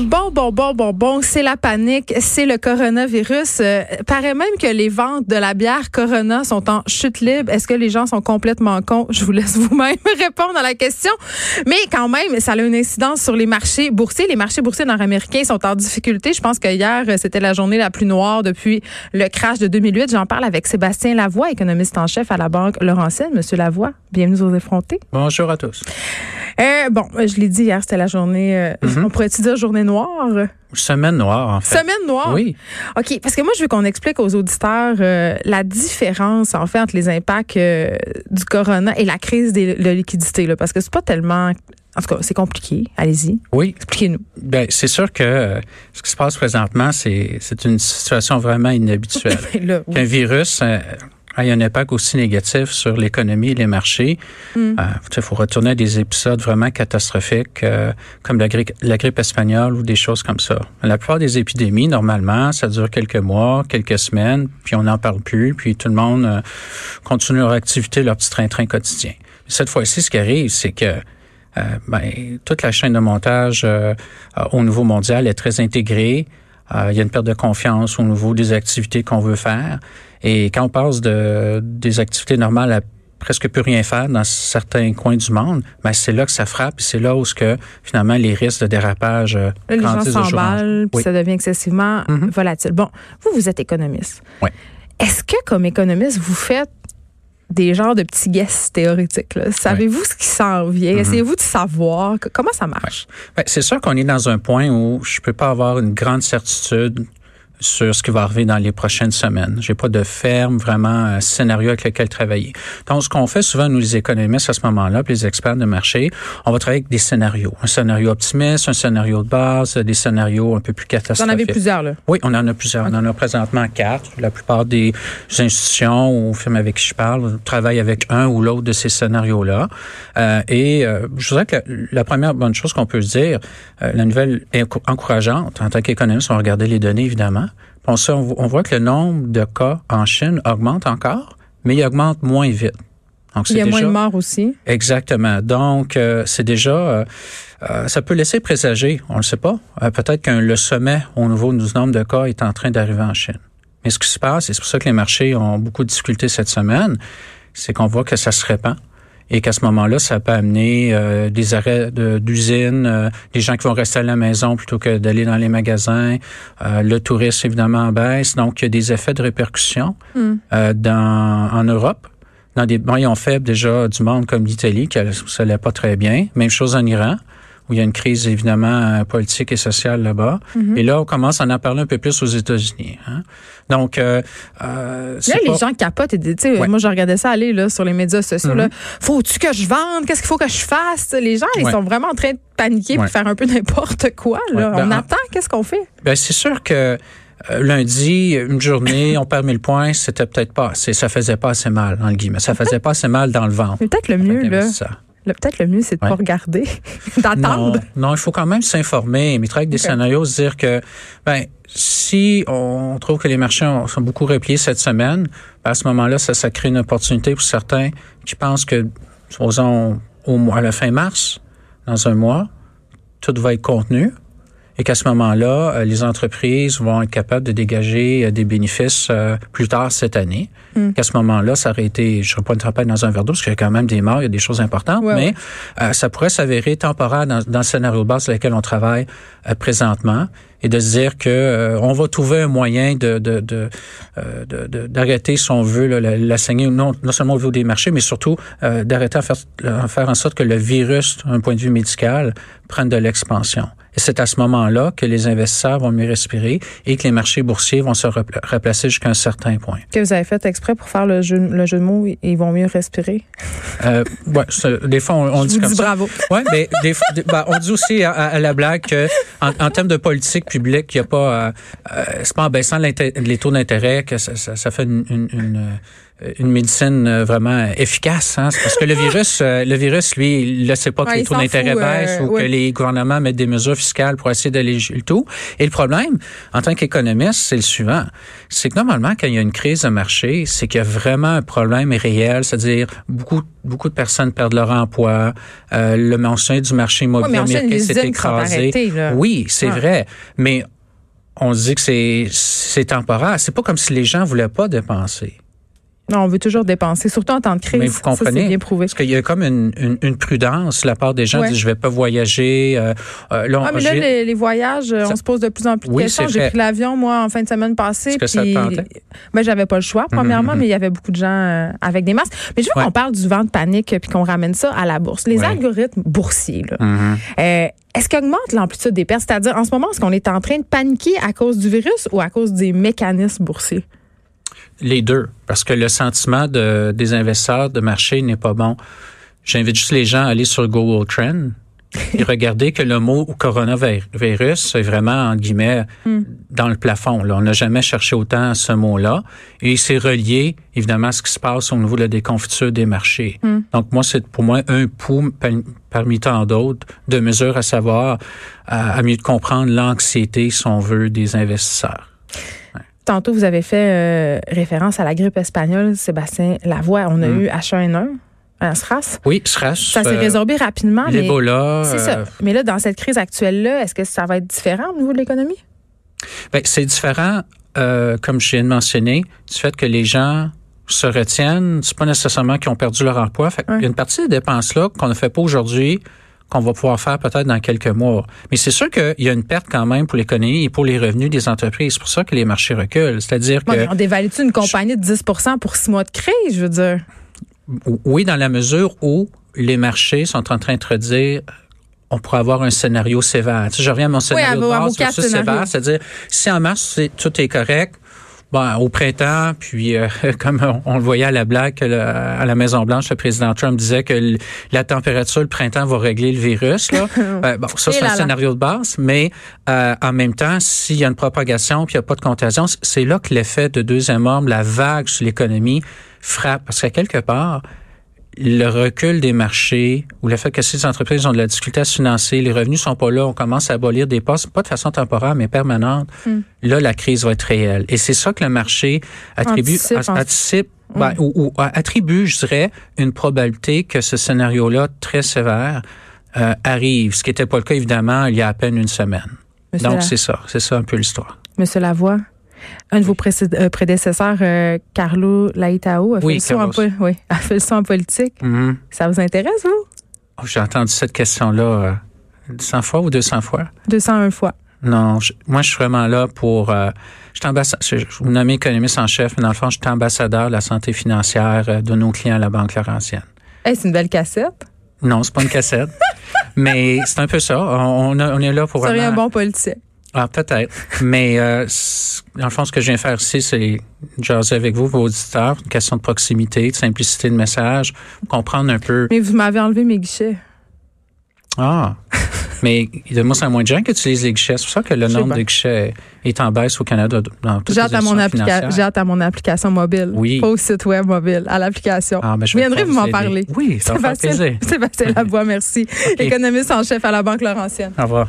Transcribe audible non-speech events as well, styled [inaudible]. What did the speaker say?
Bon, bon, bon, bon, bon, c'est la panique, c'est le coronavirus. Euh, paraît même que les ventes de la bière Corona sont en chute libre. Est-ce que les gens sont complètement cons? Je vous laisse vous-même [laughs] répondre à la question. Mais quand même, ça a une incidence sur les marchés boursiers. Les marchés boursiers nord-américains sont en difficulté. Je pense que hier, c'était la journée la plus noire depuis le crash de 2008. J'en parle avec Sébastien Lavoie, économiste en chef à la Banque Laurentienne. Monsieur Lavoie, bienvenue aux effrontés. Bonjour à tous. Euh, bon, je l'ai dit hier, c'était la journée, euh, Mhm. on pourrait-tu dire journée noire? Semaine noire, en fait. Semaine noire? Oui. OK, parce que moi, je veux qu'on explique aux auditeurs euh, la différence, en fait, entre les impacts euh, du corona et la crise des, de liquidités, là, parce que c'est pas tellement... En tout cas, c'est compliqué. Allez-y, Oui. expliquez-nous. Ben, c'est sûr que euh, ce qui se passe présentement, c'est, une situation vraiment inhabituelle. [laughs] Là, oui. Qu'un virus ait un impact aussi négatif sur l'économie et les marchés. Mm. Euh, il faut retourner à des épisodes vraiment catastrophiques euh, comme la grippe, la grippe espagnole ou des choses comme ça. La plupart des épidémies, normalement, ça dure quelques mois, quelques semaines, puis on n'en parle plus, puis tout le monde euh, continue leur activité, leur petit train-train quotidien. Cette fois-ci, ce qui arrive, c'est que euh, ben, toute la chaîne de montage au niveau mondial est très intégrée. Euh, il y a une perte de confiance au niveau des activités qu'on veut faire. Et quand on passe de, des activités normales à presque plus rien faire dans certains coins du monde, ben c'est là que ça frappe et c'est là où ce que finalement les risques de dérapage euh, Là, les gens s'emballent, puis Oui. ça devient excessivement Mhm. volatile. Bon, vous, vous êtes économiste. Oui. Est-ce que, comme économiste, vous faites des genres de petits guesses théoriques? là? Savez-vous ce qui s'en vient? Mhm. Essayez-vous de savoir? Que- comment ça marche? C'est sûr qu'on est dans un point où je peux pas avoir une grande certitude sur ce qui va arriver dans les prochaines semaines. J'ai pas de ferme vraiment euh, scénario avec lequel travailler. Donc, ce qu'on fait souvent, nous les économistes à ce moment-là, puis les experts de marché, on va travailler avec des scénarios. Un scénario optimiste, un scénario de base, des scénarios un peu plus Vous en catastrophiques. avez plusieurs, là? Oui, on en a plusieurs. On en a présentement quatre. La plupart des institutions ou firmes avec qui je parle travaillent avec un ou l'autre de ces scénarios-là. Euh, et euh, je voudrais que la, la première bonne chose qu'on peut se dire, euh, la nouvelle enco- encourageante en tant qu'économiste, on va regarder les données évidemment. Puis On, voit- que le nombre de cas en Chine augmente encore, mais il augmente moins vite. Donc, Il y a moins de morts aussi. Exactement. Donc, euh, c'est déjà, euh, euh, ça peut laisser présager, on ne le sait pas, peut-être que le sommet au niveau du nombre de cas est en train d'arriver en Chine. Mais ce qui se passe, et c'est pour ça que les marchés ont beaucoup de difficultés cette semaine, c'est qu'on voit que ça se répand et qu'à ce moment-là, ça peut amener euh, des arrêts de- d'usines, euh, des gens qui vont rester à la maison plutôt que d'aller dans les magasins, euh, le tourisme évidemment baisse, donc il y a des effets de répercussion Hmm. euh, dans, en Europe dans des maillons faibles déjà du monde comme l'Italie, qui ça allait pas très bien. Même chose en Iran, où il y a une crise évidemment euh, politique et sociale là-bas. Mhm. Et là, on commence à en parler un peu plus aux États-Unis. hein. Donc, euh, euh, Là, les gens capotent. Et, tu sais, Ouais. Moi, je regardais ça aller là, sur les médias sociaux. Là. Faut-tu que je vende? Qu'est-ce qu'il faut que je fasse? Les gens, ils Ouais. sont vraiment en train de paniquer Ouais. et faire un peu [laughs] n'importe quoi. Là. Ben, On en- attend. Qu'est-ce qu'on fait? Ben, c'est sûr que euh, lundi, une journée, on perd 1000 points, c'était peut-être pas assez. Ça faisait pas assez mal, dans le guillemets. Ça faisait pas assez mal dans le ventre. Peut-être le mieux, là. l'investisseur. Peut-être le mieux, c'est de Ouais. pas regarder, [laughs] d'attendre. non, il faut quand même s'informer, mais avec des scénarios, se dire que ben si on trouve que les marchés ont- sont beaucoup repliés cette semaine, ben, à ce moment-là, ça, ça crée une opportunité pour certains qui pensent que, supposons, au mois, à la fin mars, dans un mois, tout va être contenu et qu'à ce moment-là, euh, les entreprises vont être capables de dégager euh, des bénéfices euh, plus tard cette année. Mm. Qu'à ce moment-là, ça aurait été, je ne pas une tempête dans un verre d'eau, parce qu'il y a quand même des morts, il y a des choses importantes, Ouais, mais euh, ça pourrait s'avérer temporaire dans, dans le scénario de base sur lequel on travaille euh, présentement et de se dire que euh, on va trouver un moyen de de de, euh, de- de- d'arrêter si on veut là, la, la saignée non non seulement au niveau des marchés mais surtout euh, d'arrêter à faire à faire en sorte que le virus d'un point de vue médical prenne de l'expansion c'est à ce moment-là que les investisseurs vont mieux respirer et que les marchés boursiers vont se repla- replacer jusqu'à un certain point. Que vous avez fait exprès pour faire le jeu, le jeu de mots, ils vont mieux respirer? Euh, ouais, des fois on, dit comme dis ça. bravo. Oui, mais des, fois- des- ben, on dit aussi à, la blague que en, en termes de politique publique, il y a pas, euh, euh, c'est pas en baissant les taux d'intérêt que ça, ça, ça fait une, une, une, une médecine euh, vraiment efficace. Hein? parce que le [laughs] virus, euh, le virus, lui, il ne sait pas que les taux d'intérêt baissent ou que les gouvernements mettent des mesures fiscales pour essayer d'alléger le tout. Et le problème, en tant qu'économiste, c'est le suivant. C'est que normalement, quand il y a une crise de marché, c'est qu'il y a vraiment un problème réel, c'est-à-dire beaucoup beaucoup de personnes perdent leur emploi. Euh, le mention du marché immobilier s'est écrasé. oui, c'est vrai. Mais on dit que c'est c'est temporaire. C'est pas comme si les gens voulaient pas dépenser. Non, on veut toujours dépenser, surtout en temps de crise. Mais vous comprenez, ça, bien prouvé. parce qu'il y a comme une, une, une, prudence de la part des gens. Disent, je vais pas voyager. Euh, euh là, ah, mais là, les, les, voyages, euh, on se pose de plus en plus de questions. J'ai pris l'avion, moi, en fin de semaine passée. Est-ce que ça te ben, j'avais pas le choix, premièrement, mm-hmm. mais il y avait beaucoup de gens euh, avec des masques. Mais je veux qu'on parle du vent de panique puis qu'on ramène ça à la bourse. Les algorithmes boursiers, là. Mm-hmm. Est-ce qu'augmente l'amplitude des pertes? C'est-à-dire, en ce moment, est-ce qu'on est en train de paniquer à cause du virus ou à cause des mécanismes boursiers? Les deux, parce que le sentiment de, des investisseurs de marché n'est pas bon. J'invite juste les gens à aller sur Google Trend et [laughs] regarder que le mot coronavirus est vraiment, en guillemets, hmm. dans le plafond. Là. On n'a jamais cherché autant ce mot-là. Et c'est relié, évidemment, à ce qui se passe au niveau de la déconfiture des marchés. Hmm. Donc, moi, c'est pour moi un pouls parmi tant d'autres de mesures à savoir, à, à mieux comprendre l'anxiété, si on veut, des investisseurs. Tantôt, vous avez fait euh, référence à la grippe espagnole, Sébastien Lavoie. On a mm. eu H1N1 à SRAS. Oui, SRAS. Ça s'est euh, résorbé rapidement. L'Ebola. C'est ça. Euh, mais là, dans cette crise actuelle-là, est-ce que ça va être différent au niveau de l'économie? Bien, c'est différent, comme je viens de mentionner, du fait que les gens se retiennent. C'est pas nécessairement qu'ils ont perdu leur emploi. Fait Il y a une partie des dépenses-là qu'on ne fait pas aujourd'hui qu'on va pouvoir faire peut-être dans quelques mois. Mais c'est sûr qu'il y a une perte quand même pour l'économie et pour les revenus des entreprises. C'est pour ça que les marchés reculent. C'est-à-dire que... On dévalue-tu une compagnie de 10% pour six mois de crise, je veux dire? Oui, dans la mesure où les marchés sont en train de redire on pourrait avoir un scénario sévère. Tu sais, je reviens à mon scénario de base versus sévère, c'est-à-dire si en mars tout est correct, Bon, au printemps, puis euh, [laughs] comme on, le voyait à la blague à la Maison Blanche, le président Trump disait que la température le printemps va régler le virus. Là. [laughs] Euh, bon, ça c'est un scénario de base, mais euh, en même temps, s'il y a une propagation puis il n'y a pas de contagion, c'est là que l'effet de deuxième homme, la vague sur l'économie frappe, parce qu'à quelque part, le recul des marchés ou le fait que ces entreprises ont de la difficulté à se financer, les revenus sont pas là, on commence à abolir des postes, pas de façon temporaire, mais permanente, hmm. là, la crise va être réelle. Et c'est ça que le marché attribue, anticipe, ben, hmm. ou, attribue, je dirais, une probabilité que ce scénario-là très sévère euh, arrive, ce qui n'était pas le cas, évidemment, il y a à peine une semaine. Donc, c'est ça. C'est ça un peu l'histoire. Monsieur Lavoie, un de vos euh, prédécesseurs, euh, Carlo Laitao, a fait, le, saut en, oui, [laughs] a fait le son en politique. Mm-hmm. Ça vous intéresse, vous? Oh, j'ai entendu cette question-là 100 euh, fois ou 200 fois? 201 fois. Non, moi, je suis vraiment là pour... je suis vous nommez économiste en chef, mais dans le fond, je suis ambassadeur de la santé financière de nos clients à la Banque Laurentienne. c'est une belle cassette. Non, c'est pas une cassette. [laughs] mais c'est un peu ça. On, on est là pour... Vous un bon politicien. Ah, peut-être. Mais euh, le fond, ce que je viens faire ici, c'est jaser avec vous, vos auditeurs, une question de proximité, de simplicité de message, comprendre un peu. Mais vous m'avez enlevé mes guichets. Ah. Mais de moi, c'est moins de gens qui utilisent les guichets. C'est pour ça que le nombre de guichets est en baisse au Canada dans toutes J'ai hâte, à mon J'ai hâte à mon application mobile. Oui. Pas au site web mobile, à l'application. Ah, ben, je viendrai vous m'en parler. Oui, ça va plaisir. [laughs] Sébastien Labois, merci. [laughs] Économiste en chef à la Banque Laurentienne. Au revoir.